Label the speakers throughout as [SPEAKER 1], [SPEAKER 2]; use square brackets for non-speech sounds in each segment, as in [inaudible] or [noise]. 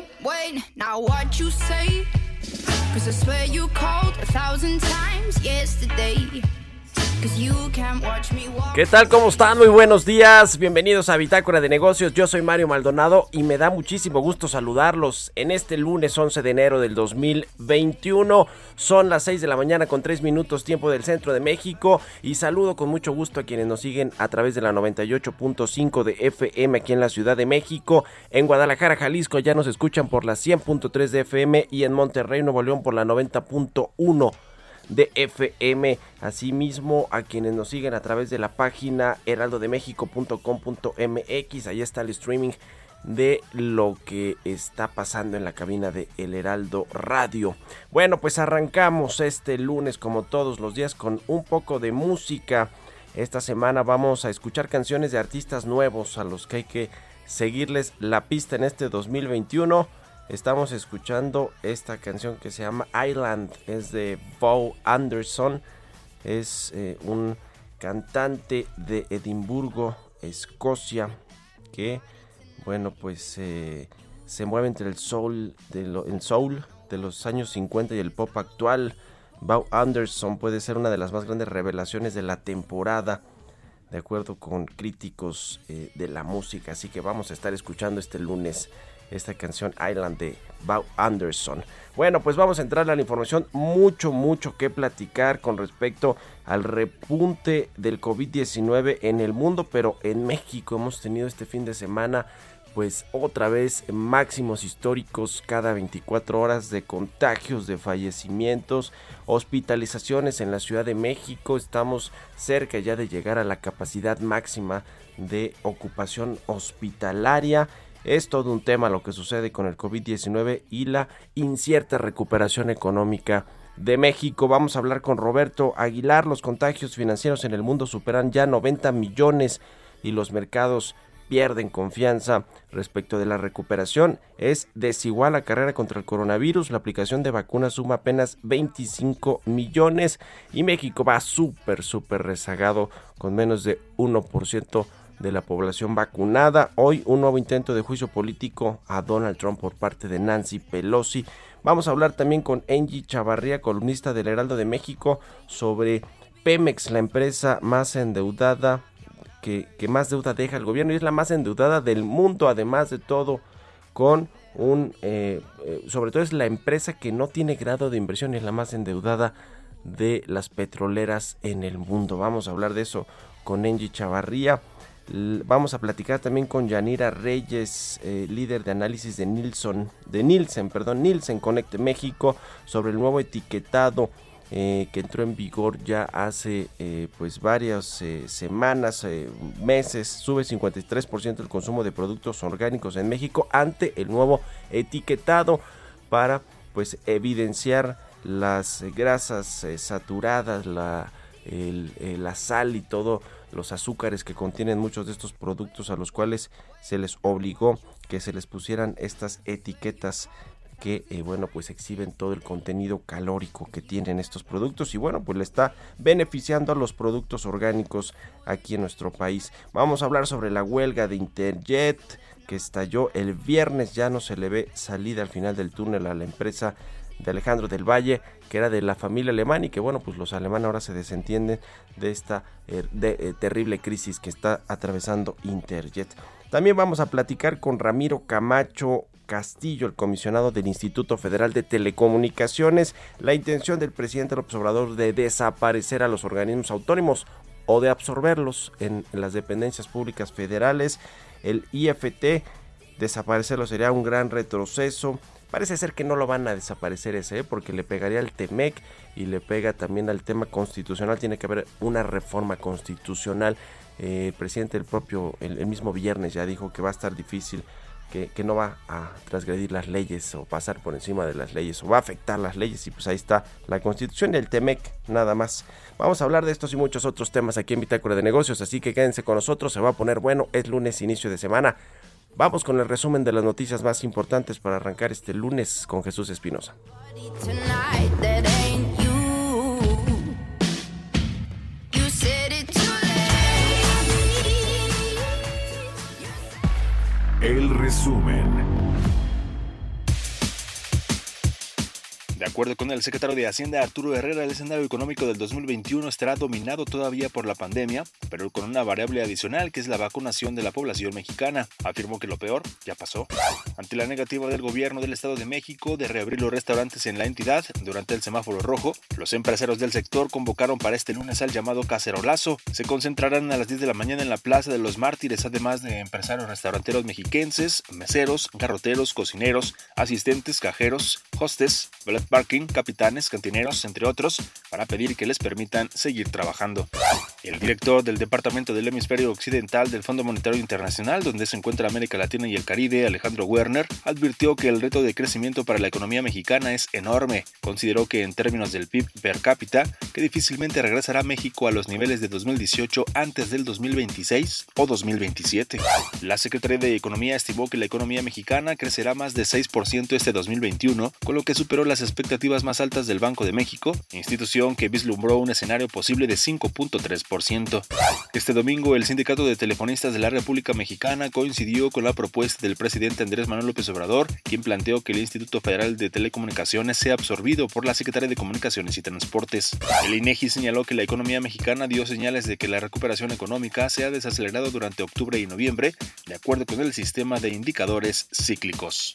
[SPEAKER 1] wait, wait, now what you say? Cause I swear you called a thousand times yesterday.
[SPEAKER 2] ¿Qué tal? ¿Cómo están? Muy buenos días. Bienvenidos a Bitácora de Negocios. Yo soy Mario Maldonado y me da muchísimo gusto saludarlos en este lunes 11 de enero del 2021. Son las 6 de la mañana con 3 minutos tiempo del centro de México y saludo con mucho gusto a quienes nos siguen a través de la 98.5 de FM aquí en la Ciudad de México. En Guadalajara, Jalisco ya nos escuchan por la 100.3 de FM y en Monterrey, Nuevo León por la 90.1 de FM. Asimismo, a quienes nos siguen a través de la página heraldodemexico.com.mx, ahí está el streaming de lo que está pasando en la cabina de El Heraldo Radio. Bueno, pues arrancamos este lunes como todos los días con un poco de música. Esta semana vamos a escuchar canciones de artistas nuevos a los que hay que seguirles la pista en este 2021. Estamos escuchando esta canción que se llama Island, es de Bo Anderson, es eh, un cantante de Edimburgo, Escocia, que, bueno, pues eh, se mueve entre el soul, de soul de los años 50 y el pop actual. Bo Anderson puede ser una de las más grandes revelaciones de la temporada, de acuerdo con críticos eh, de la música. Así que vamos a estar escuchando este lunes esta canción Island de Bob Anderson. Bueno, pues vamos a entrar a la información. Mucho, mucho que platicar con respecto al repunte del COVID-19 en el mundo, pero en México hemos tenido este fin de semana pues otra vez máximos históricos cada 24 horas de contagios, de fallecimientos, hospitalizaciones en la Ciudad de México. Estamos cerca ya de llegar a la capacidad máxima de ocupación hospitalaria. Es todo un tema lo que sucede con el COVID-19 y la incierta recuperación económica de México. Vamos a hablar con Roberto Aguilar. Los contagios financieros en el mundo superan ya 90 millones y los mercados pierden confianza respecto de la recuperación. Es desigual la carrera contra el coronavirus. La aplicación de vacunas suma apenas 25 millones y México va súper, súper rezagado con menos de 1% de la población vacunada. Hoy un nuevo intento de juicio político a Donald Trump por parte de Nancy Pelosi. Vamos a hablar también con Angie Chavarría, columnista del Heraldo de México, sobre Pemex, la empresa más endeudada, que, más deuda deja el gobierno y es la más endeudada del mundo, además de todo, con un, eh, eh, sobre todo es la empresa que no tiene grado de inversión y es la más endeudada de las petroleras en el mundo. Vamos a hablar de eso con Angie Chavarría. Vamos a platicar también con Yanira Reyes, eh, líder de análisis de Nielsen, de Nielsen, perdón, Nielsen Conecte México, sobre el nuevo etiquetado eh, que entró en vigor ya hace eh, pues varias semanas, meses, sube 53% el consumo de productos orgánicos en México ante el nuevo etiquetado para pues evidenciar las grasas saturadas, la, la sal y todo los azúcares que contienen muchos de estos productos a los cuales se les obligó que se les pusieran estas etiquetas que eh, bueno pues exhiben todo el contenido calórico que tienen estos productos y bueno pues le está beneficiando a los productos orgánicos aquí en nuestro país. Vamos a hablar sobre la huelga de Interjet que estalló el viernes. Ya no se le ve salida al final del túnel a la empresa de Alejandro del Valle, que era de la familia alemán y que bueno, pues los alemanes ahora se desentienden de esta eh, eh, terrible crisis que está atravesando Interjet. También vamos a platicar con Ramiro Camacho Castillo, el comisionado del Instituto Federal de Telecomunicaciones, la intención del presidente López Obrador de desaparecer a los organismos autónomos o de absorberlos en las dependencias públicas federales. El IFT, desaparecerlo sería un gran retroceso. Parece ser que no lo van a desaparecer ese, ¿eh? porque le pegaría al TEMEC y le pega también al tema constitucional. Tiene que haber una reforma constitucional. Eh, el presidente el propio, el, mismo viernes ya dijo que va a estar difícil que, no va a transgredir las leyes o pasar por encima de las leyes o va a afectar las leyes y pues ahí está la constitución y el TEMEC nada más. Vamos a hablar de estos y muchos otros temas aquí en Bitácora de Negocios, así que quédense con nosotros, se va a poner bueno, es lunes inicio de semana. Vamos con el resumen de las noticias más importantes para arrancar este lunes con Jesús Espinosa.
[SPEAKER 3] El resumen.
[SPEAKER 4] De acuerdo con el secretario de Hacienda Arturo Herrera, el escenario económico del 2021 estará dominado todavía por la pandemia, pero con una variable adicional que es la vacunación de la población mexicana. Afirmó que lo peor ya pasó. Ante la negativa del gobierno del Estado de México de reabrir los restaurantes en la entidad durante el semáforo rojo, los empresarios del sector convocaron para este lunes al llamado cacerolazo. Se concentrarán a las 10 de la mañana en la Plaza de los Mártires, además de empresarios restauranteros mexiquenses, meseros, garroteros, cocineros, asistentes, cajeros, hostes, parking, capitanes, cantineros, entre otros, para pedir que les permitan seguir trabajando. El director del Departamento del Hemisferio Occidental del Fondo Monetario Internacional, donde se encuentra América Latina y el Caribe, Alejandro Werner, advirtió que el reto de crecimiento para la economía mexicana es enorme. Consideró que en términos del PIB per cápita, que difícilmente regresará México a los niveles de 2018 antes del 2026 o 2027. La Secretaría de Economía estimó que la economía mexicana crecerá más de 6% este 2021, con lo que superó las expectativas expectativas más altas del Banco de México, institución que vislumbró un escenario posible de 5.3%. Este domingo, el Sindicato de Telefonistas de la República Mexicana coincidió con la propuesta del presidente Andrés Manuel López Obrador, quien planteó que el Instituto Federal de Telecomunicaciones sea absorbido por la Secretaría de Comunicaciones y Transportes. El INEGI señaló que la economía mexicana dio señales de que la recuperación económica se ha desacelerado durante octubre y noviembre, de acuerdo con el sistema de indicadores cíclicos.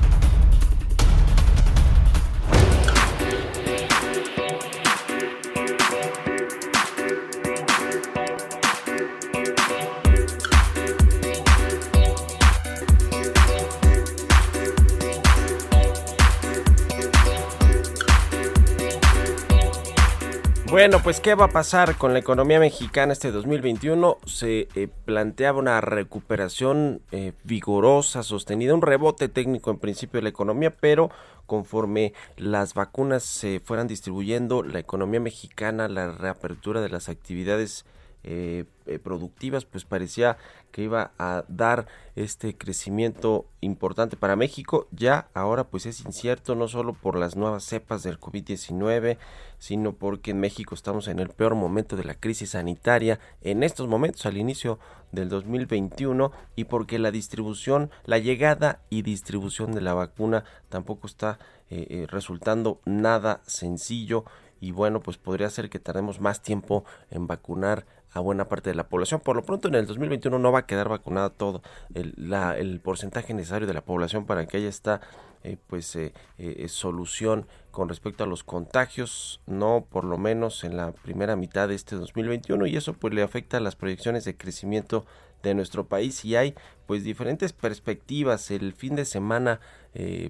[SPEAKER 2] Bueno, pues ¿qué va a pasar con la economía mexicana este 2021? Se eh, planteaba una recuperación eh, vigorosa, sostenida, un rebote técnico en principio de la economía, pero conforme las vacunas se fueran distribuyendo, la economía mexicana, la reapertura de las actividades eh, productivas, pues parecía que iba a dar este crecimiento importante para México. Ya ahora pues es incierto, no solo por las nuevas cepas del COVID-19, sino porque en México estamos en el peor momento de la crisis sanitaria en estos momentos, al inicio del 2021, y porque la distribución, la llegada y distribución de la vacuna tampoco está eh, resultando nada sencillo y bueno, pues podría ser que tardemos más tiempo en vacunar a buena parte de la población. Por lo pronto en el 2021 no va a quedar vacunada todo el, porcentaje necesario de la población para que haya esta eh, pues eh, eh, solución con respecto a los contagios, no por lo menos en la primera mitad de este 2021 y eso pues le afecta a las proyecciones de crecimiento de nuestro país y hay pues diferentes perspectivas. El fin de semana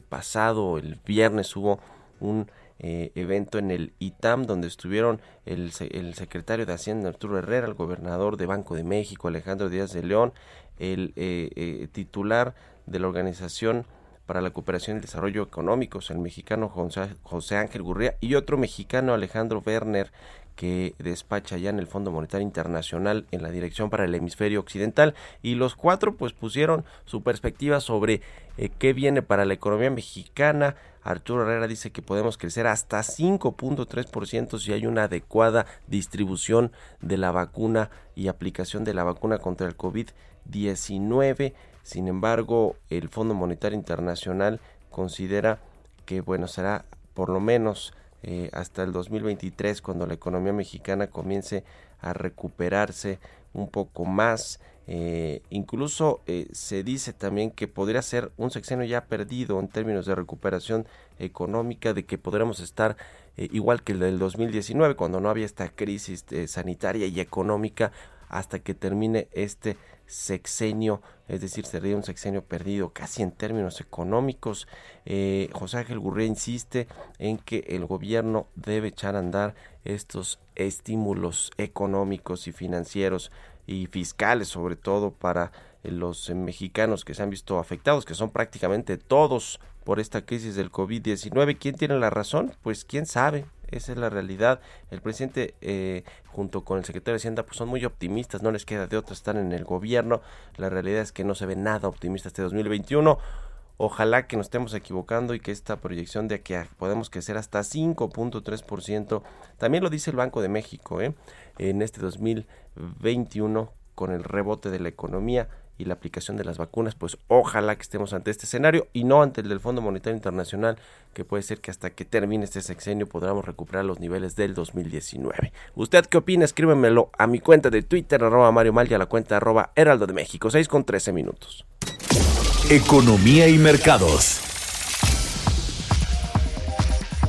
[SPEAKER 2] pasado, el viernes hubo un eh, evento en el ITAM donde estuvieron el, el, secretario de Hacienda Arturo Herrera, el gobernador de Banco de México Alejandro Díaz de León, el eh, eh, titular de la organización para la Cooperación y el Desarrollo Económicos, el mexicano José Ángel Gurría, y otro mexicano, Alejandro Werner, que despacha ya en el Fondo Monetario Internacional en la Dirección para el Hemisferio Occidental y los cuatro pues pusieron su perspectiva sobre eh, qué viene para la economía mexicana. Arturo Herrera dice que podemos crecer hasta 5.3% si hay una adecuada distribución de la vacuna y aplicación de la vacuna contra el COVID-19. Sin embargo, el Fondo Monetario Internacional considera que bueno será por lo menos eh, hasta el 2023 cuando la economía mexicana comience a recuperarse un poco más. Eh, incluso eh, se dice también que podría ser un sexenio ya perdido en términos de recuperación económica, de que podremos estar igual que el del 2019, cuando no había esta crisis sanitaria y económica, hasta que termine este sexenio, es decir, sería un sexenio perdido casi en términos económicos. Eh, José Ángel Gurría insiste en que el gobierno debe echar a andar estos estímulos económicos y financieros y fiscales, sobre todo para los mexicanos que se han visto afectados, que son prácticamente todos por esta crisis del COVID-19. ¿Quién tiene la razón? Pues quién sabe. Esa es la realidad. El presidente eh, junto con el secretario de Hacienda pues son muy optimistas, no les queda de otra estar en el gobierno. La realidad es que no se ve nada optimista este 2021. Ojalá que nos estemos equivocando y que esta proyección de que podemos crecer hasta 5.3%, también lo dice el Banco de México, ¿eh? En este 2021 con el rebote de la economía y la aplicación de las vacunas, pues ojalá que estemos ante este escenario y no ante el del Fondo Monetario Internacional, que puede ser que hasta que termine este sexenio podamos recuperar los niveles del 2019. ¿Usted qué opina? Escríbemelo a mi cuenta de Twitter, arroba Mario Mal y a la cuenta arroba Heraldo de México, 6 con 13 minutos.
[SPEAKER 3] Economía y mercados.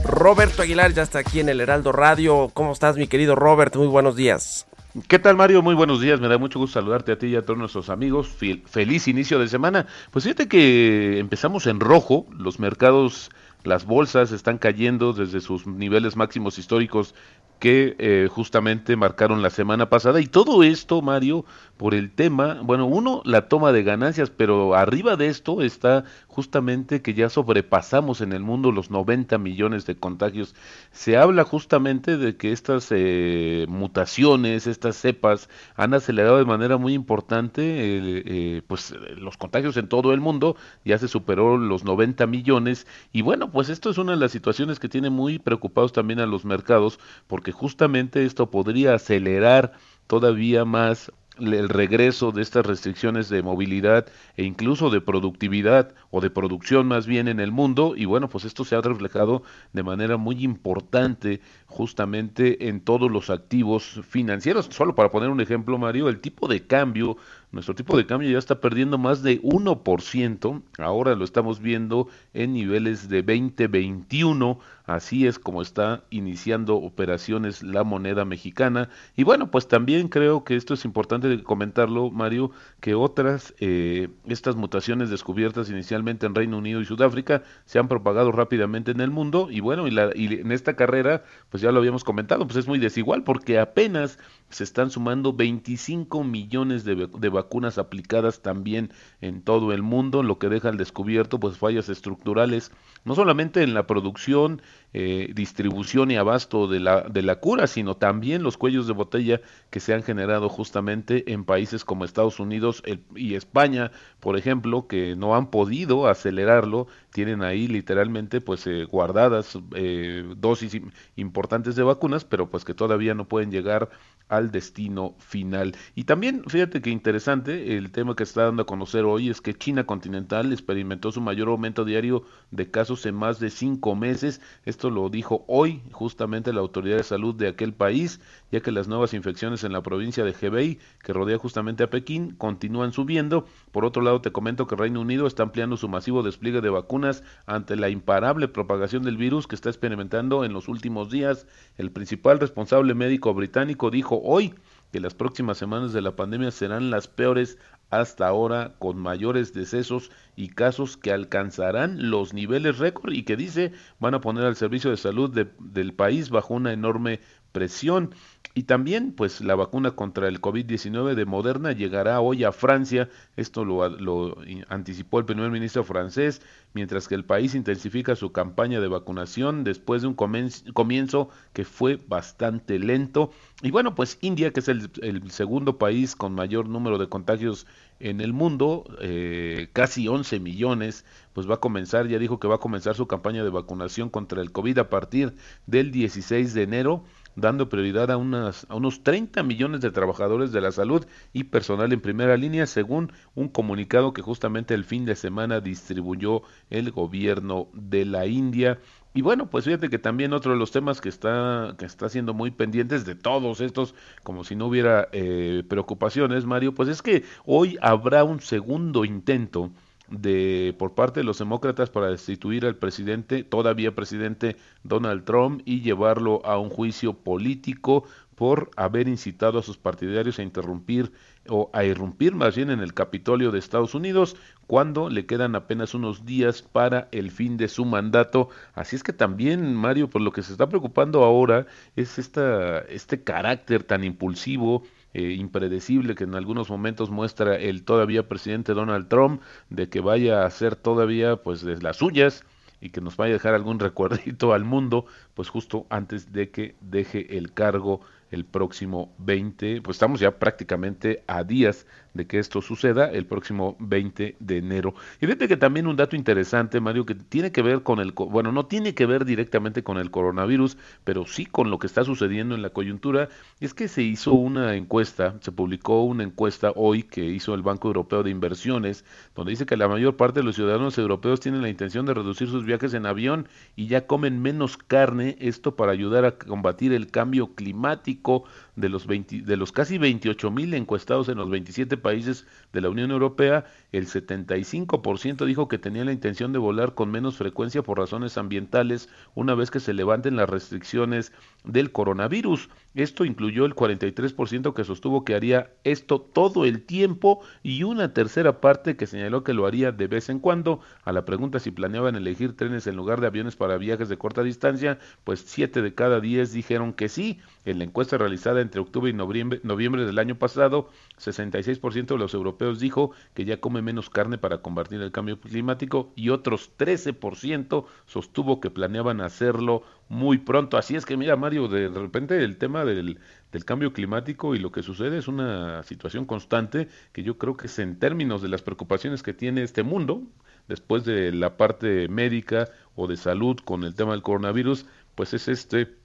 [SPEAKER 2] Roberto Aguilar ya está aquí en el Heraldo Radio. ¿Cómo estás, mi querido Robert? Muy buenos días.
[SPEAKER 5] ¿Qué tal Mario? Muy buenos días, me da mucho gusto saludarte a ti y a todos nuestros amigos. Feliz inicio de semana. Pues fíjate que empezamos en rojo, los mercados, las bolsas están cayendo desde sus niveles máximos históricos que eh, justamente marcaron la semana pasada. Y todo esto, Mario, por el tema, bueno, uno, la toma de ganancias, pero arriba de esto está justamente que ya sobrepasamos en el mundo los 90 millones de contagios. Se habla justamente de que estas eh, mutaciones, estas cepas, han acelerado de manera muy importante eh, pues los contagios en todo el mundo, ya se superó los 90 millones. Y bueno, pues esto es una de las situaciones que tiene muy preocupados también a los mercados, porque justamente esto podría acelerar todavía más el regreso de estas restricciones de movilidad e incluso de productividad o de producción más bien en el mundo y bueno pues esto se ha reflejado de manera muy importante justamente en todos los activos financieros. Solo para poner un ejemplo Mario el tipo de cambio nuestro tipo de cambio ya está perdiendo más de 1%, ahora lo estamos viendo en niveles de 2021, así es como está iniciando operaciones la moneda mexicana. Y bueno, pues también creo que esto es importante comentarlo, Mario, que otras, eh, estas mutaciones descubiertas inicialmente en Reino Unido y Sudáfrica se han propagado rápidamente en el mundo y bueno, y, la, y en esta carrera, pues ya lo habíamos comentado, pues es muy desigual porque apenas se están sumando 25 millones de, de vacunas aplicadas también en todo el mundo, lo que deja al descubierto pues fallas estructurales, no solamente en la producción, eh, distribución y abasto de la, de la cura, sino también los cuellos de botella que se han generado justamente en países como Estados Unidos y España, por ejemplo, que no han podido acelerarlo, tienen ahí literalmente pues eh, guardadas eh, dosis importantes de vacunas, pero pues que todavía no pueden llegar al destino final. Y también, fíjate que interesante, el tema que está dando a conocer hoy es que China continental experimentó su mayor aumento diario de casos en más de cinco meses. Esto lo dijo hoy justamente la autoridad de salud de aquel país, ya que las nuevas infecciones en la provincia de Hebei, que rodea justamente a Pekín, continúan subiendo. Por otro lado, te comento que Reino Unido está ampliando su masivo despliegue de vacunas ante la imparable propagación del virus que está experimentando en los últimos días. El principal responsable médico británico dijo hoy que las próximas semanas de la pandemia serán las peores hasta ahora con mayores decesos y casos que alcanzarán los niveles récord y que dice van a poner al servicio de salud del país bajo una enorme presión. Y también, pues la vacuna contra el COVID-19 de Moderna llegará hoy a Francia. Esto lo, lo, anticipó el primer ministro francés, mientras que el país intensifica su campaña de vacunación después de un comienzo que fue bastante lento. Y bueno, pues India, que es el, segundo país con mayor número de contagios en el mundo, eh, casi 11 millones, pues va a comenzar, ya dijo que va a comenzar su campaña de vacunación contra el COVID a partir del 16 de enero dando prioridad a, unas, a unos 30 millones de trabajadores de la salud y personal en primera línea, según un comunicado que justamente el fin de semana distribuyó el gobierno de la India. Y bueno, pues fíjate que también otro de los temas que está, que está siendo muy pendientes de todos estos, como si no hubiera eh, preocupaciones, Mario, pues es que hoy habrá un segundo intento de por parte de los demócratas para destituir al presidente, todavía presidente Donald Trump y llevarlo a un juicio político por haber incitado a sus partidarios a interrumpir o a irrumpir más bien en el Capitolio de Estados Unidos cuando le quedan apenas unos días para el fin de su mandato. Así es que también, Mario, por lo que se está preocupando ahora es esta, este carácter tan impulsivo eh, impredecible que en algunos momentos muestra el todavía presidente Donald Trump de que vaya a hacer todavía pues las suyas y que nos vaya a dejar algún [laughs] recuerdito al mundo pues justo antes de que deje el cargo el próximo 20, pues estamos ya prácticamente a días de que esto suceda el próximo 20 de enero. Y fíjate que también un dato interesante, Mario, que tiene que ver con el, bueno, no tiene que ver directamente con el coronavirus, pero sí con lo que está sucediendo en la coyuntura, es que se hizo una encuesta, se publicó una encuesta hoy que hizo el Banco Europeo de Inversiones, donde dice que la mayor parte de los ciudadanos europeos tienen la intención de reducir sus viajes en avión y ya comen menos carne, esto para ayudar a combatir el cambio climático de los, de los casi 28 mil encuestados en los 27 países de la Unión Europea, el 75% dijo que tenía la intención de volar con menos frecuencia por razones ambientales una vez que se levanten las restricciones del coronavirus. Esto incluyó el 43% que sostuvo que haría esto todo el tiempo y una tercera parte que señaló que lo haría de vez en cuando. A la pregunta si planeaban elegir trenes en lugar de aviones para viajes de corta distancia, pues 7 de cada 10 dijeron que sí. En la encuesta realizada entre octubre y noviembre, noviembre del año pasado, 66% de los europeos dijo que ya come menos carne para combatir el cambio climático y otros 13% sostuvo que planeaban hacerlo muy pronto. Así es que mira Mario, de repente el tema del, del cambio climático y lo que sucede es una situación constante que yo creo que es en términos de las preocupaciones que tiene este mundo, después de la parte médica o de salud con el tema del coronavirus, pues es este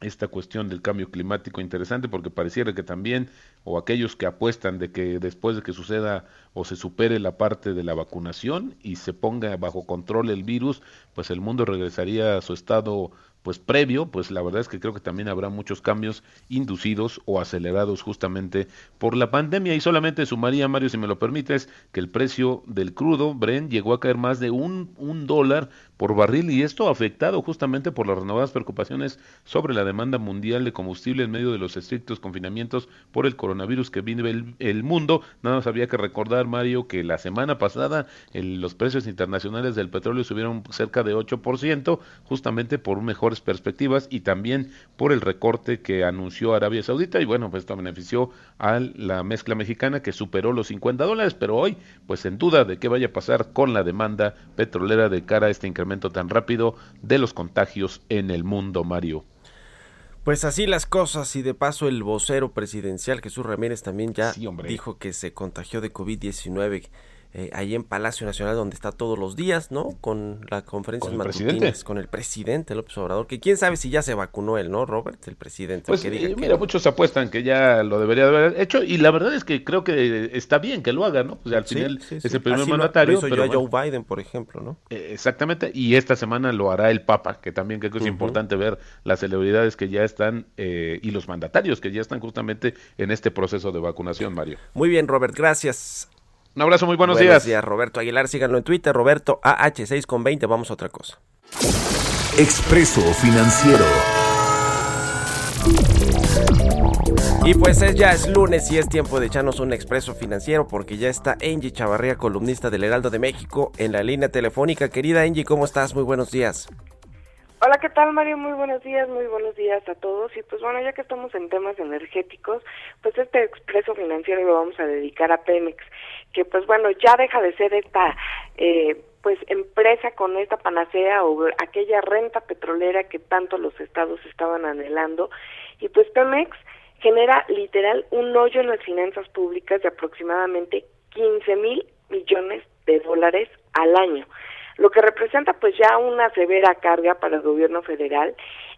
[SPEAKER 5] esta cuestión del cambio climático interesante porque pareciera que también o aquellos que apuestan de que después de que suceda o se supere la parte de la vacunación y se ponga bajo control el virus, pues el mundo regresaría a su estado pues previo, pues la verdad es que creo que también habrá muchos cambios inducidos o acelerados justamente por la pandemia. Y solamente sumaría, Mario, si me lo permites, que el precio del crudo, Bren, llegó a caer más de un, un dólar por barril y esto afectado justamente por las renovadas preocupaciones sobre la demanda mundial de combustible en medio de los estrictos confinamientos por el coronavirus que vive el, mundo. Nada más había que recordar, Mario, que la semana pasada los precios internacionales del petróleo subieron cerca de 8%, justamente por un mejor perspectivas y también por el recorte que anunció Arabia Saudita y bueno, pues esto benefició a la mezcla mexicana que superó los 50 dólares, pero hoy pues en duda de qué vaya a pasar con la demanda petrolera de cara a este incremento tan rápido de los contagios en el mundo, Mario.
[SPEAKER 2] Pues así las cosas y de paso el vocero presidencial Jesús Ramírez también ya dijo que se contagió de COVID-19 eh, ahí en Palacio Nacional donde está todos los días, ¿no? Con la conferencia matutinas con el presidente López Obrador, que quién sabe si ya se vacunó él, ¿no, Robert, el presidente?
[SPEAKER 5] Pues eh, mira, muchos apuestan que ya lo debería haber hecho y la verdad es que creo que está bien que lo haga, ¿no? Pues al final es el primer mandatario.
[SPEAKER 2] pero Joe Biden, por ejemplo, ¿no?
[SPEAKER 5] Eh, exactamente, y esta semana lo hará el Papa, que también creo que es importante ver las celebridades que ya están y los mandatarios que ya están justamente en este proceso de vacunación, Mario.
[SPEAKER 2] Muy bien, Robert, gracias.
[SPEAKER 5] Un abrazo, muy buenos, buenos
[SPEAKER 2] días. Roberto Aguilar. Síganlo en Twitter, Roberto AH6 con 20. Vamos a otra cosa.
[SPEAKER 3] Expreso Financiero.
[SPEAKER 2] Y pues es, ya es lunes y es tiempo de echarnos un expreso financiero porque ya está Angie Chavarría, columnista del Heraldo de México, en la línea telefónica. Querida Angie, ¿cómo estás? Muy buenos días.
[SPEAKER 6] Hola, ¿qué tal Mario? Muy buenos días, muy buenos días a todos. Y pues bueno, ya que estamos en temas energéticos, pues este expreso financiero lo vamos a dedicar a Pemex, que pues bueno, ya deja de ser esta eh, pues empresa con esta panacea o aquella renta petrolera que tanto los estados estaban anhelando. Y pues Pemex genera literal un hoyo en las finanzas públicas de aproximadamente 15 mil millones de dólares al año, lo que representa pues ya una severa carga para el gobierno federal.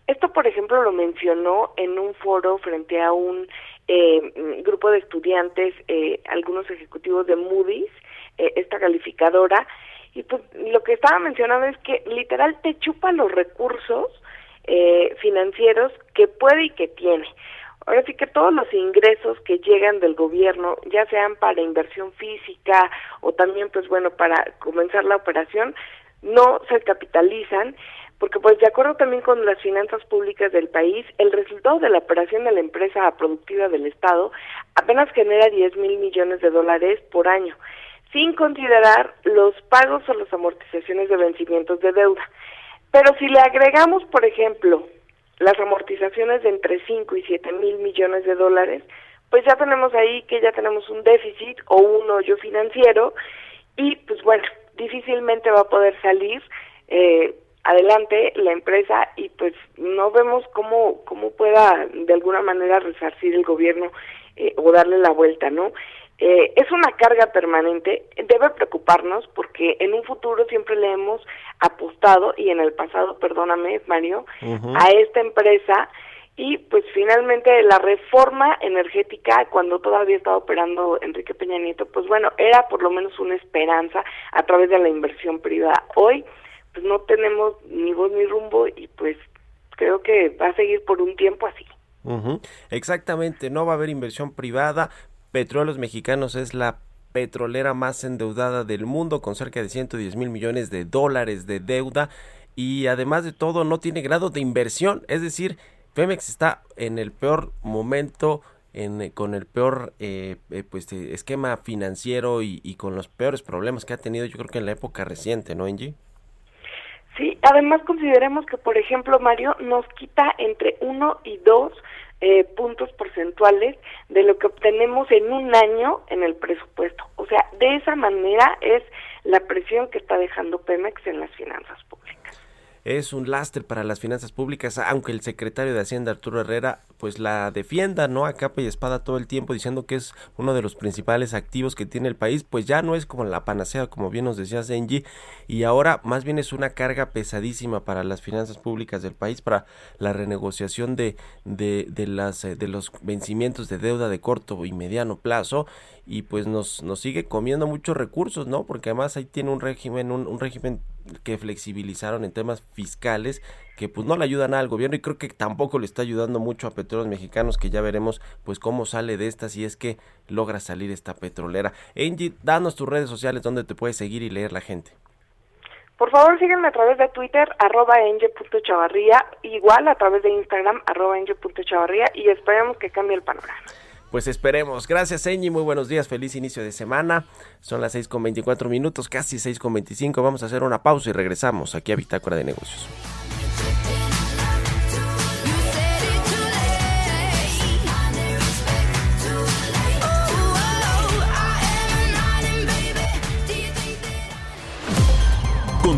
[SPEAKER 6] Esto, por ejemplo, lo mencionó en un foro frente a un eh, grupo de estudiantes, eh, algunos ejecutivos de Moody's, eh, esta calificadora, y pues lo que estaba mencionando es que literal te chupa los recursos financieros que puede y que tiene. Ahora sí que todos los ingresos que llegan del gobierno, ya sean para inversión física o también, pues bueno, para comenzar la operación, no se capitalizan, porque pues de acuerdo también con las finanzas públicas del país, el resultado de la operación de la empresa productiva del Estado apenas genera 10 mil millones de dólares por año, sin considerar los pagos o las amortizaciones de vencimientos de deuda. Pero si le agregamos, por ejemplo, las amortizaciones de entre 5 y 7 mil millones de dólares, pues ya tenemos ahí que ya tenemos un déficit o un hoyo financiero y pues bueno, difícilmente va a poder salir eh, adelante la empresa y pues no vemos cómo, cómo pueda de alguna manera resarcir el gobierno eh, o darle la vuelta, ¿no? Eh, es una carga permanente, debe preocuparnos porque en un futuro siempre le hemos apostado y en el pasado, perdóname Mario, a esta empresa y pues finalmente la reforma energética cuando todavía estaba operando Enrique Peña Nieto, pues bueno, era por lo menos una esperanza a través de la inversión privada. Hoy pues no tenemos ni voz ni rumbo y pues creo que va a seguir por un tiempo así.
[SPEAKER 2] Exactamente, no va a haber inversión privada, Petróleos Mexicanos es la petrolera más endeudada del mundo con cerca de 110 mil millones de dólares de deuda y además de todo no tiene grado de inversión, es decir, Pemex está en el peor momento en, con el peor eh, eh, pues eh, esquema financiero y, y, con los peores problemas que ha tenido yo creo que en la época reciente, ¿no, Angie?
[SPEAKER 6] Sí, además consideremos que, por ejemplo, Mario, nos quita entre uno y dos eh, puntos porcentuales de lo que obtenemos en un año en el presupuesto. O sea, de esa manera es la presión que está dejando Pemex en las finanzas públicas
[SPEAKER 2] es un lastre para las finanzas públicas, aunque el secretario de Hacienda Arturo Herrera pues la defienda, ¿no? A capa y espada todo el tiempo diciendo que es uno de los principales activos que tiene el país, pues ya no es como la panacea, como bien nos decía Zenji, y ahora más bien es una carga pesadísima para las finanzas públicas del país, para la renegociación de, de, de las, eh, de los vencimientos de deuda de corto y mediano plazo, y pues nos, nos sigue comiendo muchos recursos, ¿no? Porque además ahí tiene un régimen, un, un régimen que flexibilizaron en temas fiscales que pues no le ayudan al gobierno y creo que tampoco le está ayudando mucho a petróleos mexicanos que ya veremos pues cómo sale de esta si es que logra salir esta petrolera. Angie, danos tus redes sociales donde te puedes seguir y leer la gente.
[SPEAKER 6] Por favor, sígueme a través de Twitter, arroba enge.chavarría, igual a través de Instagram, arroba enge.chavarría, y esperemos que cambie el panorama.
[SPEAKER 2] Pues esperemos. Gracias, Eñi. Muy buenos días. Feliz inicio de semana. Son las 6 con 24 minutos, casi 6 con 25. Vamos a hacer una pausa y regresamos aquí a Bitácora de Negocios.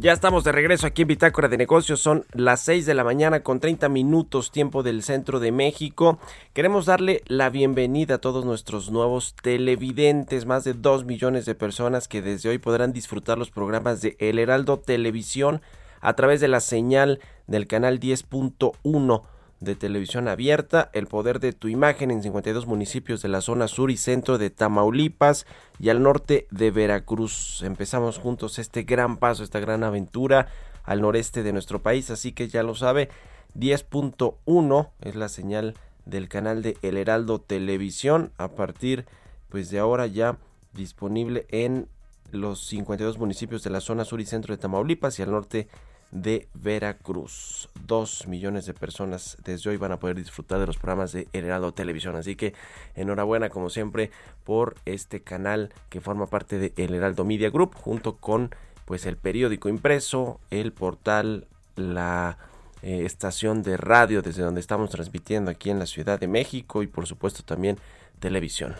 [SPEAKER 2] Ya estamos de regreso aquí en Bitácora de Negocios. Son las 6 de la mañana con 30 minutos tiempo del centro de México. Queremos darle la bienvenida a todos nuestros nuevos televidentes, más de 2 millones de personas que desde hoy podrán disfrutar los programas de El Heraldo Televisión a través de la señal del canal 10.1 de televisión abierta, el poder de tu imagen en 52 municipios de la zona sur y centro de Tamaulipas y al norte de Veracruz. Empezamos juntos este gran paso, esta gran aventura al noreste de nuestro país, así que ya lo sabe, 10.1 es la señal del canal de El Heraldo Televisión a partir pues de ahora ya disponible en los 52 municipios de la zona sur y centro de Tamaulipas y al norte de Veracruz. Dos millones de personas desde hoy van a poder disfrutar de los programas de Heraldo Televisión. Así que enhorabuena como siempre por este canal que forma parte de El Heraldo Media Group junto con pues el periódico impreso, el portal, la eh, estación de radio desde donde estamos transmitiendo aquí en la Ciudad de México y por supuesto también televisión.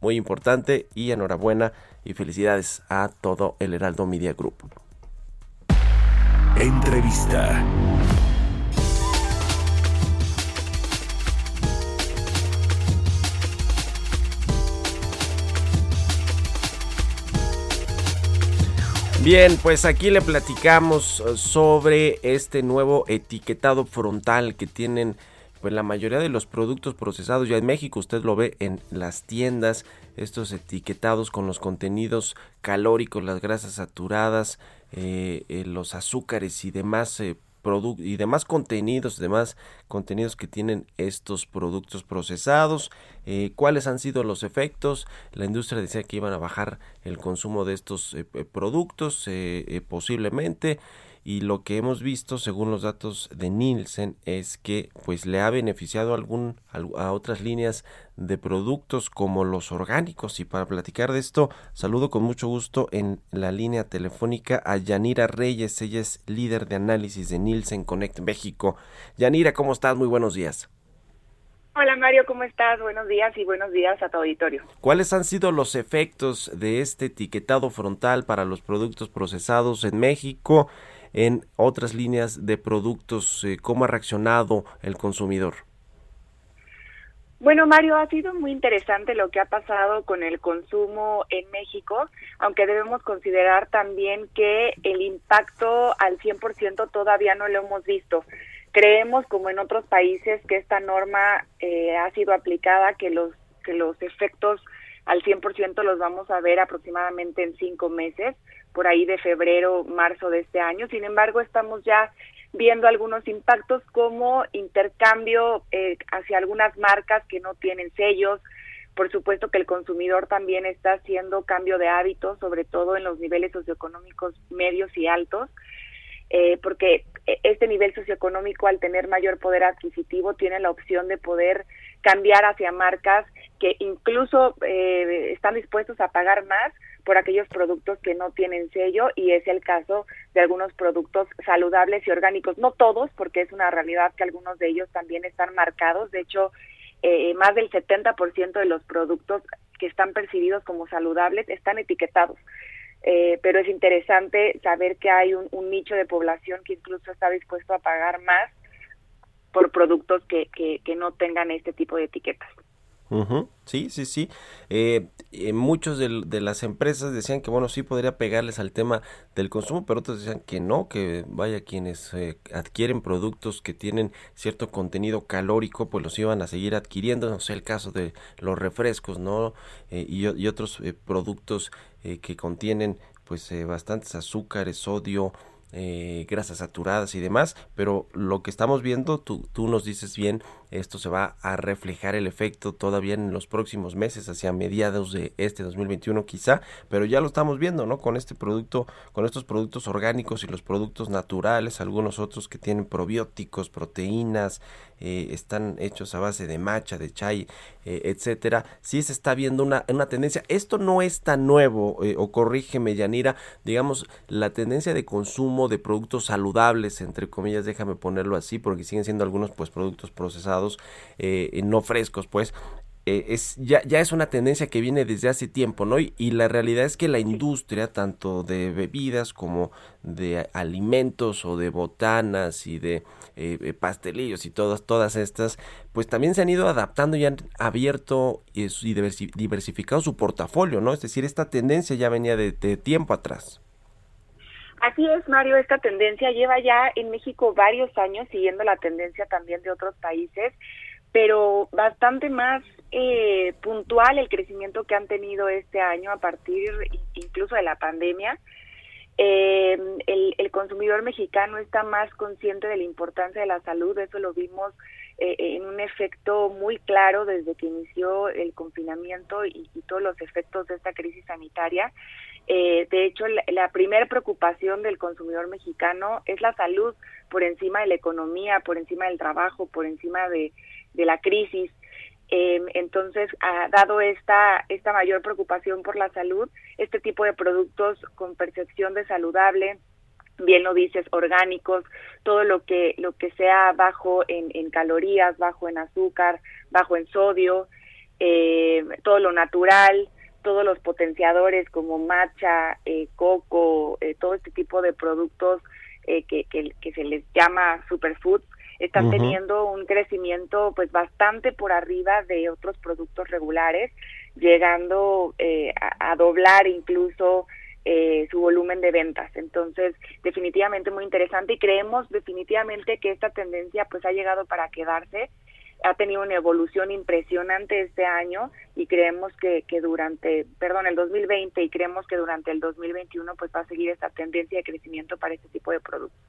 [SPEAKER 2] Muy importante y enhorabuena y felicidades a todo el Heraldo Media Group.
[SPEAKER 3] Entrevista.
[SPEAKER 2] Bien, pues aquí le platicamos eh, sobre este nuevo etiquetado frontal que tienen pues la mayoría de los productos procesados ya en México usted lo ve en las tiendas estos etiquetados con los contenidos calóricos las grasas saturadas eh, eh, los azúcares y demás eh, y demás contenidos, demás contenidos que tienen estos productos procesados, cuáles han sido los efectos. La industria decía que iban a bajar el consumo de estos productos eh, posiblemente y lo que hemos visto según los datos de Nielsen es que pues le ha beneficiado algún a otras líneas de productos como los orgánicos y para platicar de esto saludo con mucho gusto en la línea telefónica a Yanira Reyes ella es líder de análisis de Nielsen Connect México Yanira cómo estás muy buenos días
[SPEAKER 7] Hola Mario, ¿cómo estás? Buenos días y buenos días a tu auditorio.
[SPEAKER 2] ¿Cuáles han sido los efectos de este etiquetado frontal para los productos procesados en México? En otras líneas de productos? Eh, ¿Cómo ha reaccionado el consumidor?
[SPEAKER 7] Bueno, Mario, ha sido muy interesante lo que ha pasado con el consumo en México, aunque debemos considerar también que el impacto al 100% todavía no lo hemos visto. Creemos, como en otros países, que esta norma eh, ha sido aplicada, que los, que los efectos al 100% los vamos a ver aproximadamente en cinco meses por ahí de febrero, marzo de este año. Sin embargo, estamos ya viendo algunos impactos como intercambio eh, hacia algunas marcas que no tienen sellos. Por supuesto que el consumidor también está haciendo cambio de hábitos, sobre todo en los niveles socioeconómicos medios y altos, eh, porque este nivel socioeconómico, al tener mayor poder adquisitivo, tiene la opción de poder cambiar hacia marcas que incluso eh, están dispuestos a pagar más por aquellos productos que no tienen sello y es el caso de algunos productos saludables y orgánicos, no todos, porque es una realidad que algunos de ellos también están marcados, de hecho, eh, más del 70% de los productos que están percibidos como saludables están etiquetados. Eh, pero es interesante saber que hay un, nicho de población que incluso está dispuesto a pagar más por productos que, que no tengan este tipo de etiquetas.
[SPEAKER 2] Sí, sí, sí. Eh, eh, muchos de, las empresas decían que, bueno, sí podría pegarles al tema del consumo, pero otros decían que no, que vaya quienes eh, adquieren productos que tienen cierto contenido calórico, pues los iban a seguir adquiriendo. No sé, el caso de los refrescos, ¿no? y, y, otros productos que contienen, pues, bastantes azúcares, sodio, eh, grasas saturadas y demás, pero lo que estamos viendo, tú, tú nos dices bien, esto se va a reflejar el efecto todavía en los próximos meses, hacia mediados de este 2021 quizá, pero ya lo estamos viendo, ¿no? Con este producto, con estos productos orgánicos y los productos naturales, algunos otros que tienen probióticos, proteínas, eh, están hechos a base de matcha, de chai, eh, etcétera, sí se está viendo una, una tendencia. Esto no es tan nuevo, eh, o corrígeme, Yanira, digamos, la tendencia de consumo de productos saludables, entre comillas, déjame ponerlo así, porque siguen siendo algunos pues productos procesados, no frescos, pues, eh, es, ya, ya es una tendencia que viene desde hace tiempo, ¿no? Y, la realidad es que la industria, tanto de bebidas como de alimentos o de botanas y de eh, eh, pastelillos y todas, todas estas, pues también se han ido adaptando y han abierto y, diversificado su portafolio, ¿no? Es decir, esta tendencia ya venía de tiempo atrás.
[SPEAKER 7] Así es, Mario, esta tendencia lleva ya en México varios años siguiendo la tendencia también de otros países, pero bastante más eh, puntual el crecimiento que han tenido este año a partir incluso de la pandemia. Eh, el, el, consumidor mexicano está más consciente de la importancia de la salud, eso lo vimos eh, en un efecto muy claro desde que inició el confinamiento y, y todos los efectos de esta crisis sanitaria. Eh, de hecho, la, primera preocupación del consumidor mexicano es la salud por encima de la economía, por encima del trabajo, por encima de, la crisis. Eh, entonces, ha dado esta, esta mayor preocupación por la salud, este tipo de productos con percepción de saludable, bien lo dices, orgánicos, todo lo que, lo que sea bajo en, calorías, bajo en azúcar, bajo en sodio, eh, todo lo natural, todos los potenciadores como matcha, eh, coco, eh, todo este tipo de productos eh, que, que, se les llama superfoods, están teniendo un crecimiento pues bastante por arriba de otros productos regulares, llegando a, a, doblar incluso su volumen de ventas. Entonces, definitivamente muy interesante y creemos definitivamente que esta tendencia pues ha llegado para quedarse ha tenido una evolución impresionante este año y creemos que, que durante, perdón, el 2020 y creemos que durante el 2021 pues va a seguir esta tendencia de crecimiento para este tipo de productos.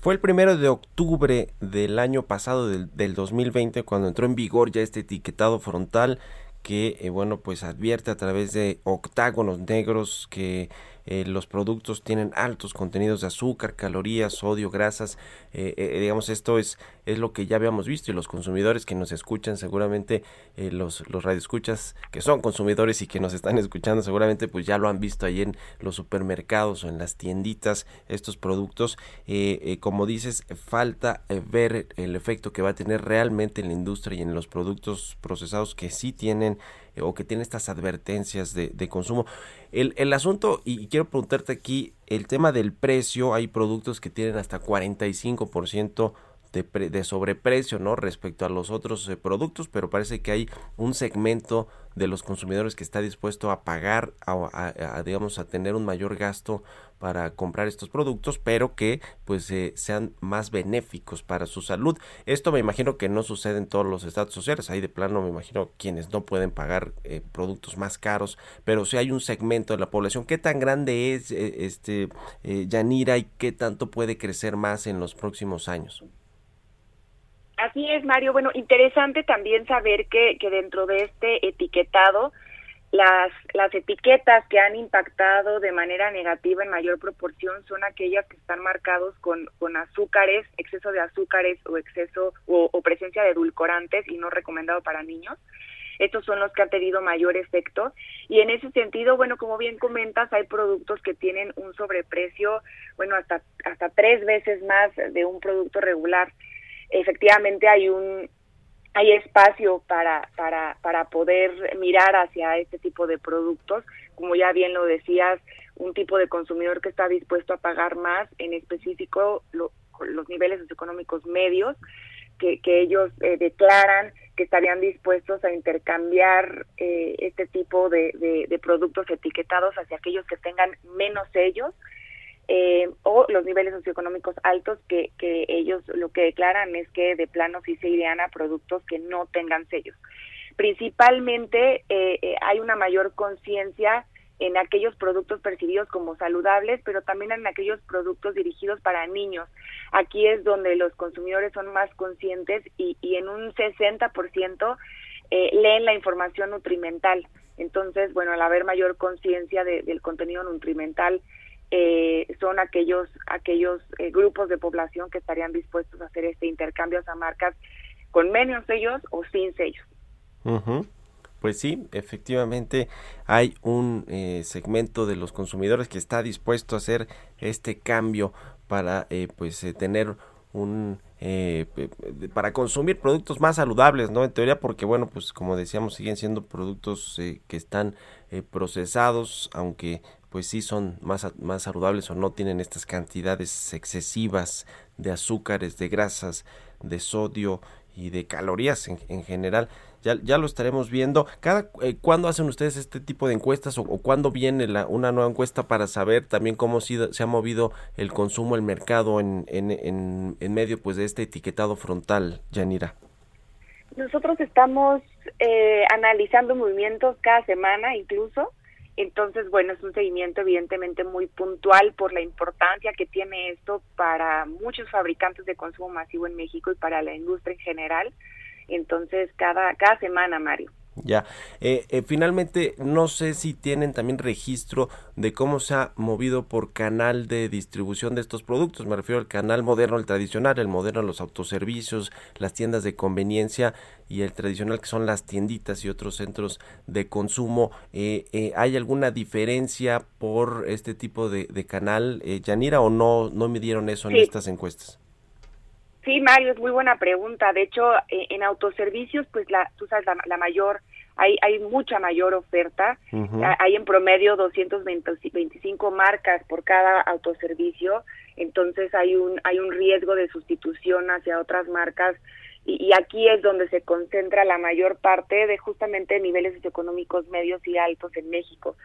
[SPEAKER 2] Fue el primero de octubre del año pasado, del, del 2020, cuando entró en vigor ya este etiquetado frontal que, eh, bueno, pues advierte a través de octágonos negros que eh, los productos tienen altos contenidos de azúcar, calorías, sodio, grasas, eh, eh, digamos esto es, es lo que ya habíamos visto y los consumidores que nos escuchan seguramente, los, los radioescuchas que son consumidores y que nos están escuchando seguramente pues ya lo han visto ahí en los supermercados o en las tienditas estos productos, como dices, falta ver el efecto que va a tener realmente en la industria y en los productos procesados que sí tienen o que tiene estas advertencias de, de consumo. El, el, asunto, y quiero preguntarte aquí, el tema del precio, hay productos que tienen hasta 45% de, de sobreprecio, ¿no? Respecto a los otros eh, productos, pero parece que hay un segmento de los consumidores que está dispuesto a pagar, a, digamos, a tener un mayor gasto para comprar estos productos, pero que pues eh, sean más benéficos para su salud. Esto me imagino que no sucede en todos los estados sociales, ahí de plano me imagino quienes no pueden pagar eh, productos más caros, pero si hay un segmento de la población, ¿qué tan grande es eh, este Yanira y qué tanto puede crecer más en los próximos años?
[SPEAKER 7] Así es, Mario. Bueno, interesante también saber que, que dentro de este etiquetado, las, las etiquetas que han impactado de manera negativa en mayor proporción son aquellas que están marcados con, con azúcares, exceso de azúcares o exceso o, o presencia de edulcorantes y no recomendado para niños. Estos son los que han tenido mayor efecto y en ese sentido, bueno, como bien comentas, hay productos que tienen un sobreprecio, bueno, hasta hasta tres veces más de un producto regular efectivamente hay un hay espacio para, para, para poder mirar hacia este tipo de productos. Como ya bien lo decías, un tipo de consumidor que está dispuesto a pagar más, en específico los niveles socioeconómicos medios, que, que ellos eh, declaran que estarían dispuestos a intercambiar eh, este tipo de, de, de productos etiquetados hacia aquellos que tengan menos sellos eh, o los niveles socioeconómicos altos que, que ellos lo que declaran es que de plano sí se irían a productos que no tengan sellos. Principalmente eh, eh, hay una mayor conciencia en aquellos productos percibidos como saludables, pero también en aquellos productos dirigidos para niños. Aquí es donde los consumidores son más conscientes y, y en un 60% eh, leen la información nutrimental. Entonces, bueno, al haber mayor conciencia de, del contenido nutrimental eh, son aquellos aquellos eh, grupos de población que estarían dispuestos a hacer este intercambio a marcas con menos sellos o sin sellos.
[SPEAKER 2] Pues sí, efectivamente hay un eh, segmento de los consumidores que está dispuesto a hacer este cambio para pues tener un para consumir productos más saludables, ¿no? En teoría, porque bueno, pues como decíamos, siguen siendo productos que están procesados, aunque pues sí son más, más saludables o no tienen estas cantidades excesivas de azúcares, de grasas, de sodio y de calorías en, general. ya, lo estaremos viendo. Cada, eh, ¿Cuándo hacen ustedes este tipo de encuestas o, cuándo viene la, una nueva encuesta para saber también cómo se, ha movido el consumo, el mercado en, en, en, medio pues de este etiquetado frontal, Yanira?
[SPEAKER 7] Nosotros estamos eh, analizando movimientos cada semana incluso. Entonces, bueno, es un seguimiento evidentemente muy puntual por la importancia que tiene esto para muchos fabricantes de consumo masivo en México y para la industria en general. Entonces, cada, cada semana, Mario.
[SPEAKER 2] Ya, eh, eh, finalmente no sé si tienen también registro de cómo se ha movido por canal de distribución de estos productos, me refiero al canal moderno, el tradicional, el moderno, los autoservicios, las tiendas de conveniencia y el tradicional que son las tienditas y otros centros de consumo. Eh, ¿Hay alguna diferencia por este tipo de, canal, Yanira, o no, no midieron eso en estas encuestas?
[SPEAKER 7] Sí, Mario, es muy buena pregunta. De hecho, eh, en autoservicios, pues la, tú sabes, la, mayor, hay, hay mucha mayor oferta. Hay en promedio 225 marcas por cada autoservicio. Entonces hay un, hay un riesgo de sustitución hacia otras marcas. Y, y aquí es donde se concentra la mayor parte de justamente niveles socioeconómicos medios y altos en México.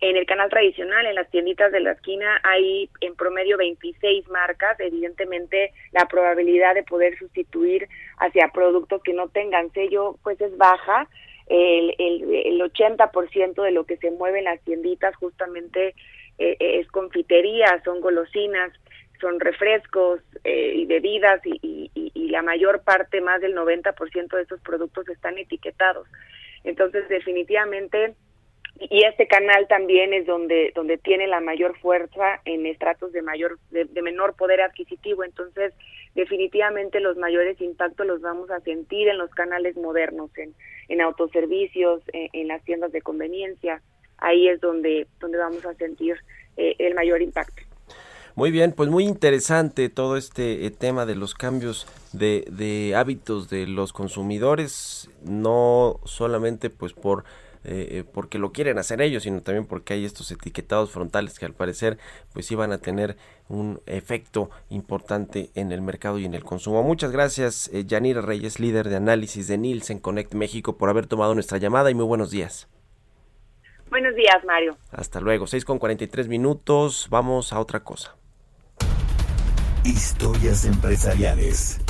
[SPEAKER 7] En el canal tradicional, en las tienditas de la esquina, hay en promedio 26 marcas. Evidentemente, la probabilidad de poder sustituir hacia productos que no tengan sello, pues es baja. El, el, el 80% de lo que se mueve en las tienditas justamente eh, es confitería, son golosinas, son refrescos eh, y bebidas y, y, y, la mayor parte, más del 90% de estos productos están etiquetados. Entonces, definitivamente y este canal también es donde donde tiene la mayor fuerza en estratos de mayor de, menor poder adquisitivo. Entonces definitivamente los mayores impactos los vamos a sentir en los canales modernos en, en autoservicios en, las tiendas de conveniencia. Ahí es donde donde vamos a sentir eh, el mayor impacto.
[SPEAKER 2] Muy bien, pues muy interesante todo este eh, tema de los cambios de, de hábitos de los consumidores, no solamente pues por eh, eh, porque lo quieren hacer ellos, sino también porque hay estos etiquetados frontales que al parecer pues iban a tener un efecto importante en el mercado y en el consumo. Muchas gracias, eh, Yanira Reyes, líder de análisis de Nielsen Connect México, por haber tomado nuestra llamada y muy buenos días.
[SPEAKER 7] Buenos días, Mario.
[SPEAKER 2] Hasta luego, 6 con 43 minutos, vamos a otra cosa.
[SPEAKER 3] Historias empresariales.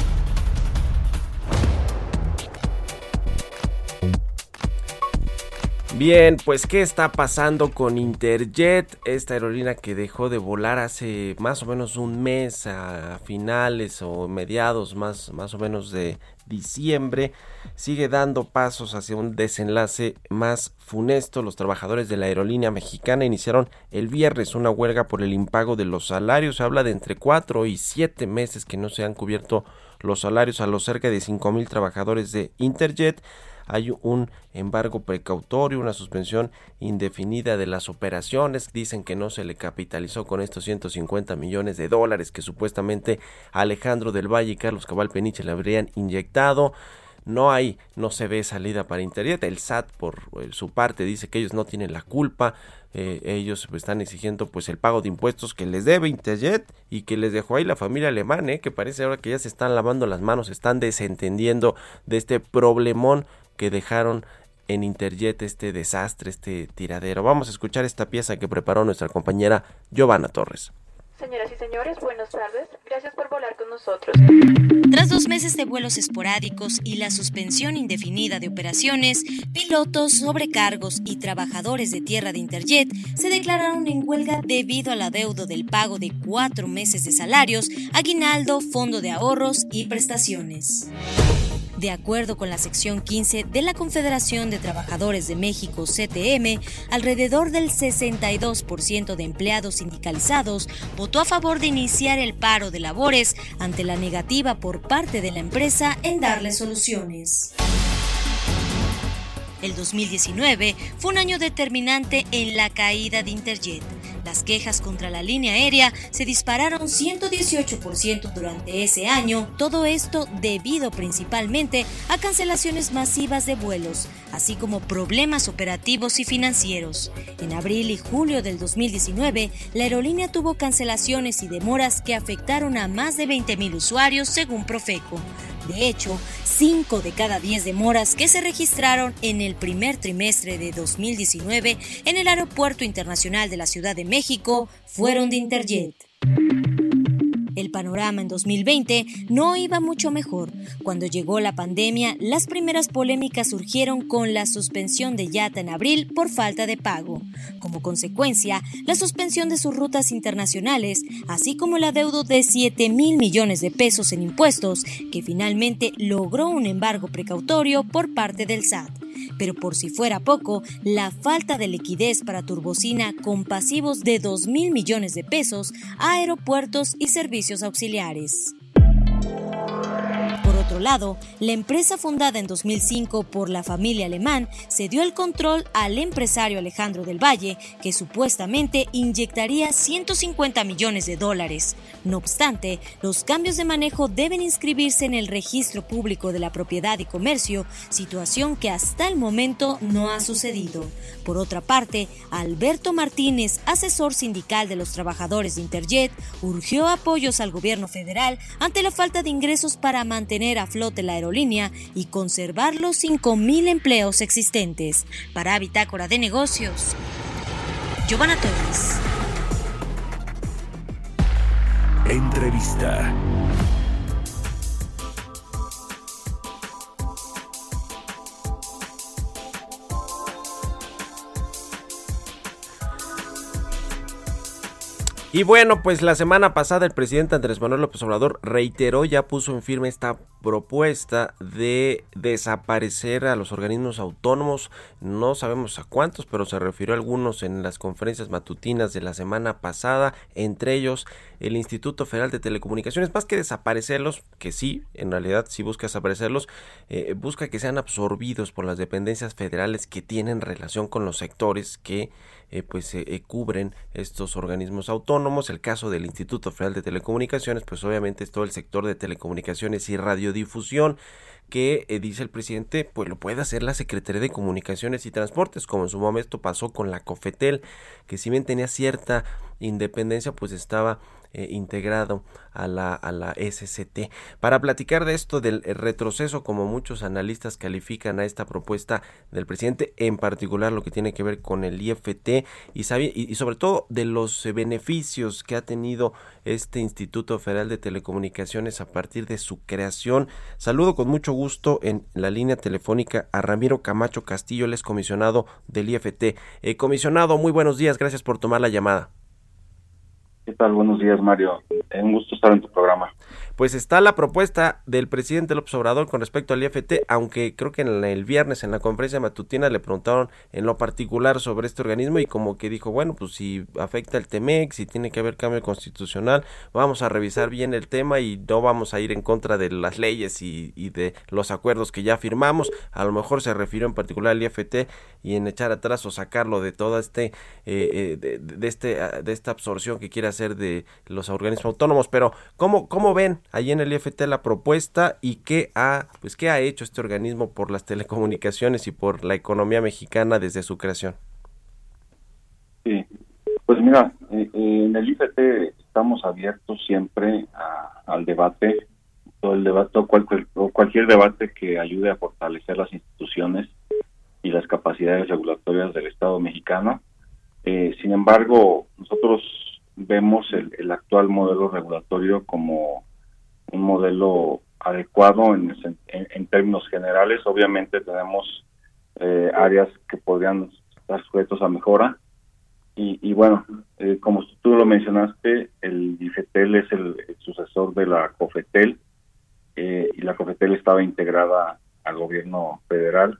[SPEAKER 2] Bien, pues ¿qué está pasando con Interjet? Esta aerolínea que dejó de volar hace más o menos un mes a finales o mediados más, más o menos de diciembre, sigue dando pasos hacia un desenlace más funesto. Los trabajadores de la aerolínea mexicana iniciaron el viernes una huelga por el impago de los salarios. Se habla de entre cuatro y siete meses que no se han cubierto los salarios a los cerca de cinco mil trabajadores de Interjet hay un embargo precautorio, una suspensión indefinida de las operaciones. Dicen que no se le capitalizó con estos 150 millones de dólares que supuestamente Alejandro del Valle y Carlos Cabal Peniche le habrían inyectado no hay, no se ve salida para Internet. El SAT por eh, su parte dice que ellos no tienen la culpa, eh, ellos están exigiendo pues el pago de impuestos que les debe Interjet y que les dejó ahí la familia alemana, eh, que parece ahora que ya se están lavando las manos, están desentendiendo de este problemón que dejaron en Interjet este desastre, este tiradero. Vamos a escuchar esta pieza que preparó nuestra compañera Giovanna Torres.
[SPEAKER 8] Señoras y señores, buenas tardes. Gracias por volar con nosotros.
[SPEAKER 9] Tras dos meses de vuelos esporádicos y la suspensión indefinida de operaciones, pilotos, sobrecargos y trabajadores de tierra de Interjet se declararon en huelga debido al adeudo del pago de cuatro meses de salarios, aguinaldo, fondo de ahorros y prestaciones. De acuerdo con la sección 15 de la Confederación de Trabajadores de México, CTM, alrededor del 62% de empleados sindicalizados votó a favor de iniciar el paro de labores ante la negativa por parte de la empresa en darle soluciones. El 2019 fue un año determinante en la caída de Interjet las quejas contra la línea aérea se dispararon 118% durante ese año, todo esto debido principalmente a cancelaciones masivas de vuelos, así como problemas operativos y financieros. En abril y julio del 2019, la aerolínea tuvo cancelaciones y demoras que afectaron a más de 20.000 usuarios según Profeco. De hecho, 5 de cada 10 demoras que se registraron en el primer trimestre de 2019 en el Aeropuerto Internacional de la Ciudad de México fueron de Interjet. El panorama en 2020 no iba mucho mejor. Cuando llegó la pandemia, las primeras polémicas surgieron con la suspensión de Yata en abril por falta de pago. Como consecuencia, la suspensión de sus rutas internacionales, así como la deuda de 7 mil millones de pesos en impuestos, que finalmente logró un embargo precautorio por parte del SAT. Pero por si fuera poco, la falta de liquidez para Turbocina con pasivos de 2 mil millones de pesos aeropuertos y servicios auxiliares otro lado, la empresa fundada en 2005 por la familia alemán cedió el control al empresario Alejandro del Valle, que supuestamente inyectaría 150 millones de dólares. No obstante, los cambios de manejo deben inscribirse en el registro público de la propiedad y comercio, situación que hasta el momento no ha sucedido. Por otra parte, Alberto Martínez, asesor sindical de los trabajadores de Interjet, urgió apoyos al gobierno federal ante la falta de ingresos para mantener a flote la aerolínea y conservar los 5.000 empleos existentes. Para Bitácora de Negocios, Giovanna Torres.
[SPEAKER 3] Entrevista.
[SPEAKER 2] Y bueno, pues la semana pasada el presidente Andrés Manuel López Obrador reiteró, ya puso en firme esta propuesta de desaparecer a los organismos autónomos. No sabemos a cuántos, pero se refirió a algunos en las conferencias matutinas de la semana pasada, entre ellos el Instituto Federal de Telecomunicaciones. Más que desaparecerlos, que sí, en realidad sí busca desaparecerlos, eh, busca que sean absorbidos por las dependencias federales que tienen relación con los sectores que eh, pues eh, cubren estos organismos autónomos. El caso del Instituto Federal de Telecomunicaciones, pues obviamente es todo el sector de telecomunicaciones y radiodifusión que eh, dice el presidente, pues lo puede hacer la Secretaría de Comunicaciones y Transportes, como en su momento pasó con la Cofetel, que si bien tenía cierta independencia, pues estaba eh, integrado a la, a la SCT. Para platicar de esto, del retroceso, como muchos analistas califican a esta propuesta del presidente, en particular lo que tiene que ver con el IFT y, sobre todo de los beneficios que ha tenido este Instituto Federal de Telecomunicaciones a partir de su creación. Saludo con mucho gusto en la línea telefónica a Ramiro Camacho Castillo, el es comisionado del IFT. Eh, comisionado, muy buenos días, gracias por tomar la llamada.
[SPEAKER 10] ¿Qué tal? Buenos días, Mario. Un gusto estar en tu programa
[SPEAKER 2] pues está la propuesta del presidente López Obrador con respecto al IFT, aunque creo que en el viernes en la conferencia matutina le preguntaron en lo particular sobre este organismo y como que dijo, bueno, pues si afecta el TEMEX, si tiene que haber cambio constitucional, vamos a revisar bien el tema y no vamos a ir en contra de las leyes y, de los acuerdos que ya firmamos. A lo mejor se refirió en particular al IFT y en echar atrás o sacarlo de toda este, eh, eh, de, este, de esta absorción que quiere hacer de los organismos autónomos. Pero, ¿cómo, cómo ven allí en el IFT la propuesta y qué ha, pues, qué ha hecho este organismo por las telecomunicaciones y por la economía mexicana desde su creación.
[SPEAKER 10] Sí, pues mira, eh, eh, en el IFT estamos abiertos siempre al debate, todo el debate, cualquier, cualquier debate que ayude a fortalecer las instituciones y las capacidades regulatorias del Estado mexicano. Eh, sin embargo, nosotros vemos el, actual modelo regulatorio como un modelo adecuado en, en, términos generales. Obviamente tenemos eh, áreas que podrían estar sujetos a mejora. Y, y bueno, eh, como tú lo mencionaste, el IFETEL es el, sucesor de la COFETEL eh, y la COFETEL estaba integrada al gobierno federal.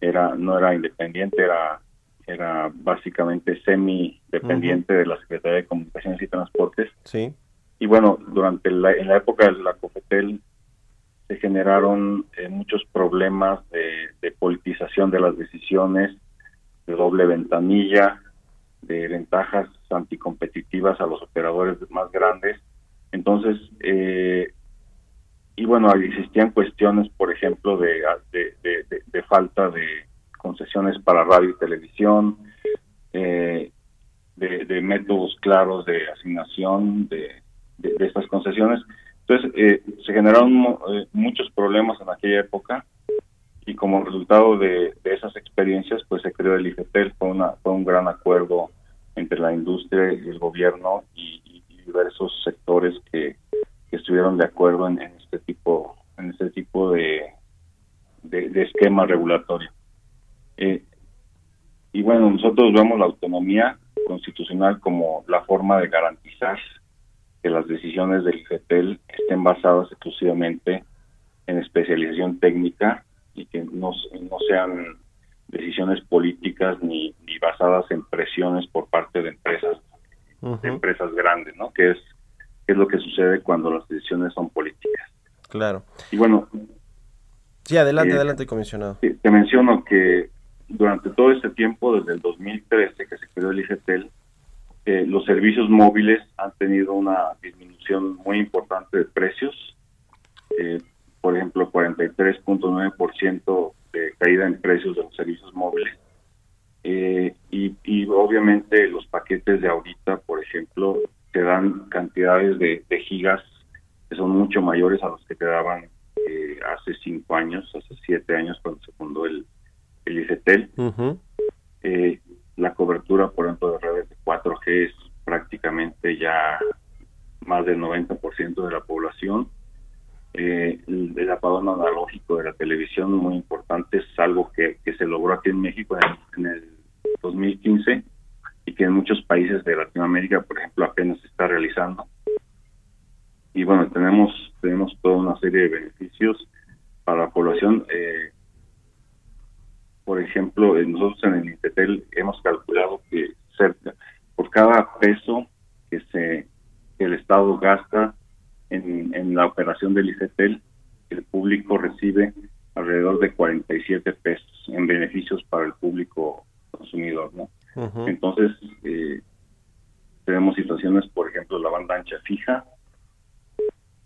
[SPEAKER 10] Era no era independiente, era era básicamente semi dependiente de la Secretaría de Comunicaciones y Transportes.
[SPEAKER 2] Sí
[SPEAKER 10] y bueno, durante la, en la época de la COFETEL se generaron eh, muchos problemas de, politización de las decisiones, de doble ventanilla, de ventajas anticompetitivas a los operadores más grandes. Entonces, eh, y bueno, existían cuestiones, por ejemplo, de, de, falta de concesiones para radio y televisión, eh, de, métodos claros de asignación de, de, estas concesiones. Entonces, eh, se generaron eh, muchos problemas en aquella época y como resultado de, esas experiencias, pues se creó el IFETEL, fue, una, fue un gran acuerdo entre la industria y el gobierno y, diversos sectores que, estuvieron de acuerdo en, este tipo en este tipo de, de, esquema regulatorio. Eh, y bueno, nosotros vemos la autonomía constitucional como la forma de garantizar que las decisiones del IFETEL estén basadas exclusivamente en especialización técnica y que no, no sean decisiones políticas ni, ni basadas en presiones por parte de empresas de empresas grandes, ¿no? Que es es lo que sucede cuando las decisiones son políticas.
[SPEAKER 2] Claro.
[SPEAKER 10] Y bueno.
[SPEAKER 2] Sí, adelante, eh, adelante, comisionado.
[SPEAKER 10] Te menciono que durante todo este tiempo, desde el 2013 que se creó el IGTEL, eh, los servicios móviles han tenido una disminución muy importante de precios. Eh, por ejemplo, 43.9% de caída en precios de los servicios móviles. Eh, y, y, obviamente los paquetes de ahorita, por ejemplo, te dan cantidades de, gigas que son mucho mayores a los que te daban eh, hace cinco años, hace siete años cuando se fundó el, el ICETEL. Eh, la cobertura, por ejemplo, de redes de 4G es prácticamente ya más del 90% de la población. Eh, el, apagón analógico de la televisión, muy importante, es algo que, se logró aquí en México en, en el 2015 y que en muchos países de Latinoamérica, por ejemplo, apenas se está realizando. Y bueno, tenemos tenemos toda una serie de beneficios para la población. Eh, por ejemplo, nosotros en el INTETEL hemos calculado que cerca, por cada peso que se que el Estado gasta en, en la operación del ICETEL, el público recibe alrededor de 47 pesos en beneficios para el público consumidor, ¿no? Entonces, eh, tenemos situaciones, por ejemplo, la banda ancha fija,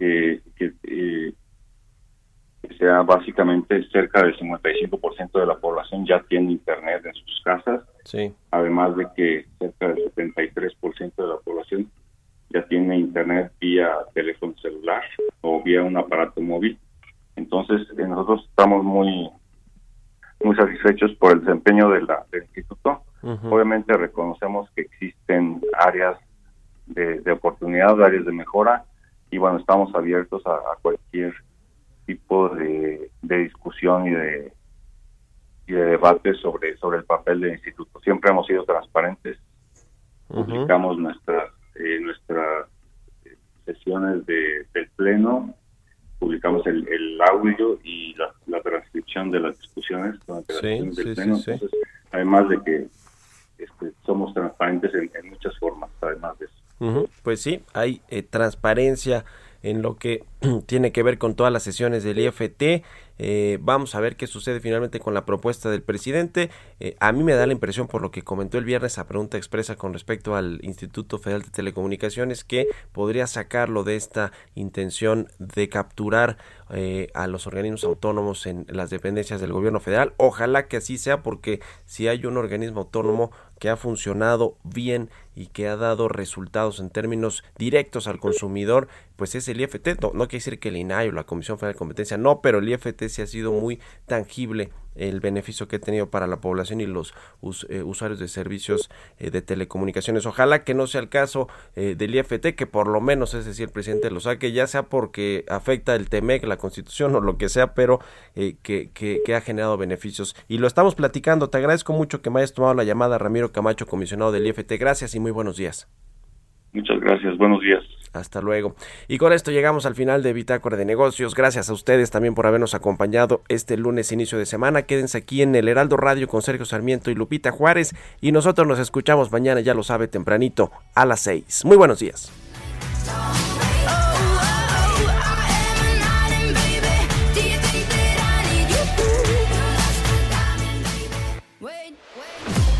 [SPEAKER 10] que, eh, sea básicamente cerca del 55% de la población ya tiene internet en sus casas,
[SPEAKER 2] sí.
[SPEAKER 10] además de que cerca del 73% de la población ya tiene internet vía teléfono celular o vía un aparato móvil. Entonces, eh, nosotros estamos muy muy satisfechos por el desempeño de la, del instituto Obviamente reconocemos que existen áreas de, oportunidad, áreas de mejora, y bueno, estamos abiertos a, cualquier tipo de, discusión y de, y de debate sobre, sobre el papel del instituto. Siempre hemos sido transparentes, publicamos nuestras, eh, nuestras sesiones de, del pleno, publicamos el, audio y la, transcripción de las discusiones durante pleno. además de que este, somos transparentes en, muchas formas, además de eso.
[SPEAKER 2] Pues sí, hay eh, transparencia en lo que [clears throat] tiene que ver con todas las sesiones del IFT. Eh, vamos a ver qué sucede finalmente con la propuesta del presidente. Eh, a mí me da la impresión, por lo que comentó el viernes a pregunta expresa con respecto al Instituto Federal de Telecomunicaciones, que podría sacarlo de esta intención de capturar eh, a los organismos autónomos en las dependencias del gobierno federal. Ojalá que así sea, porque si hay un organismo autónomo que ha funcionado bien y que ha dado resultados en términos directos al consumidor, pues es el IFT. No, no quiere decir que el INAI o la Comisión Federal de Competencia, no, pero el IFT sí ha sido muy tangible el beneficio que ha tenido para la población y los eh, usuarios de servicios eh, de telecomunicaciones. Ojalá que no sea el caso eh, del IFT, que por lo menos, es decir, el presidente lo saque, ya sea porque afecta el TEMEC, la constitución o lo que sea, pero que, que, ha generado beneficios. Y lo estamos platicando. Te agradezco mucho que me hayas tomado la llamada, Ramiro Camacho, comisionado del IFT. Gracias y muy buenos días.
[SPEAKER 10] Muchas gracias. Buenos días.
[SPEAKER 2] Hasta luego. Y con esto llegamos al final de Bitácora de Negocios. Gracias a ustedes también por habernos acompañado este lunes inicio de semana. Quédense aquí en el Heraldo Radio con Sergio Sarmiento y Lupita Juárez. Y nosotros nos escuchamos mañana, ya lo sabe, tempranito a las 6. Muy buenos días.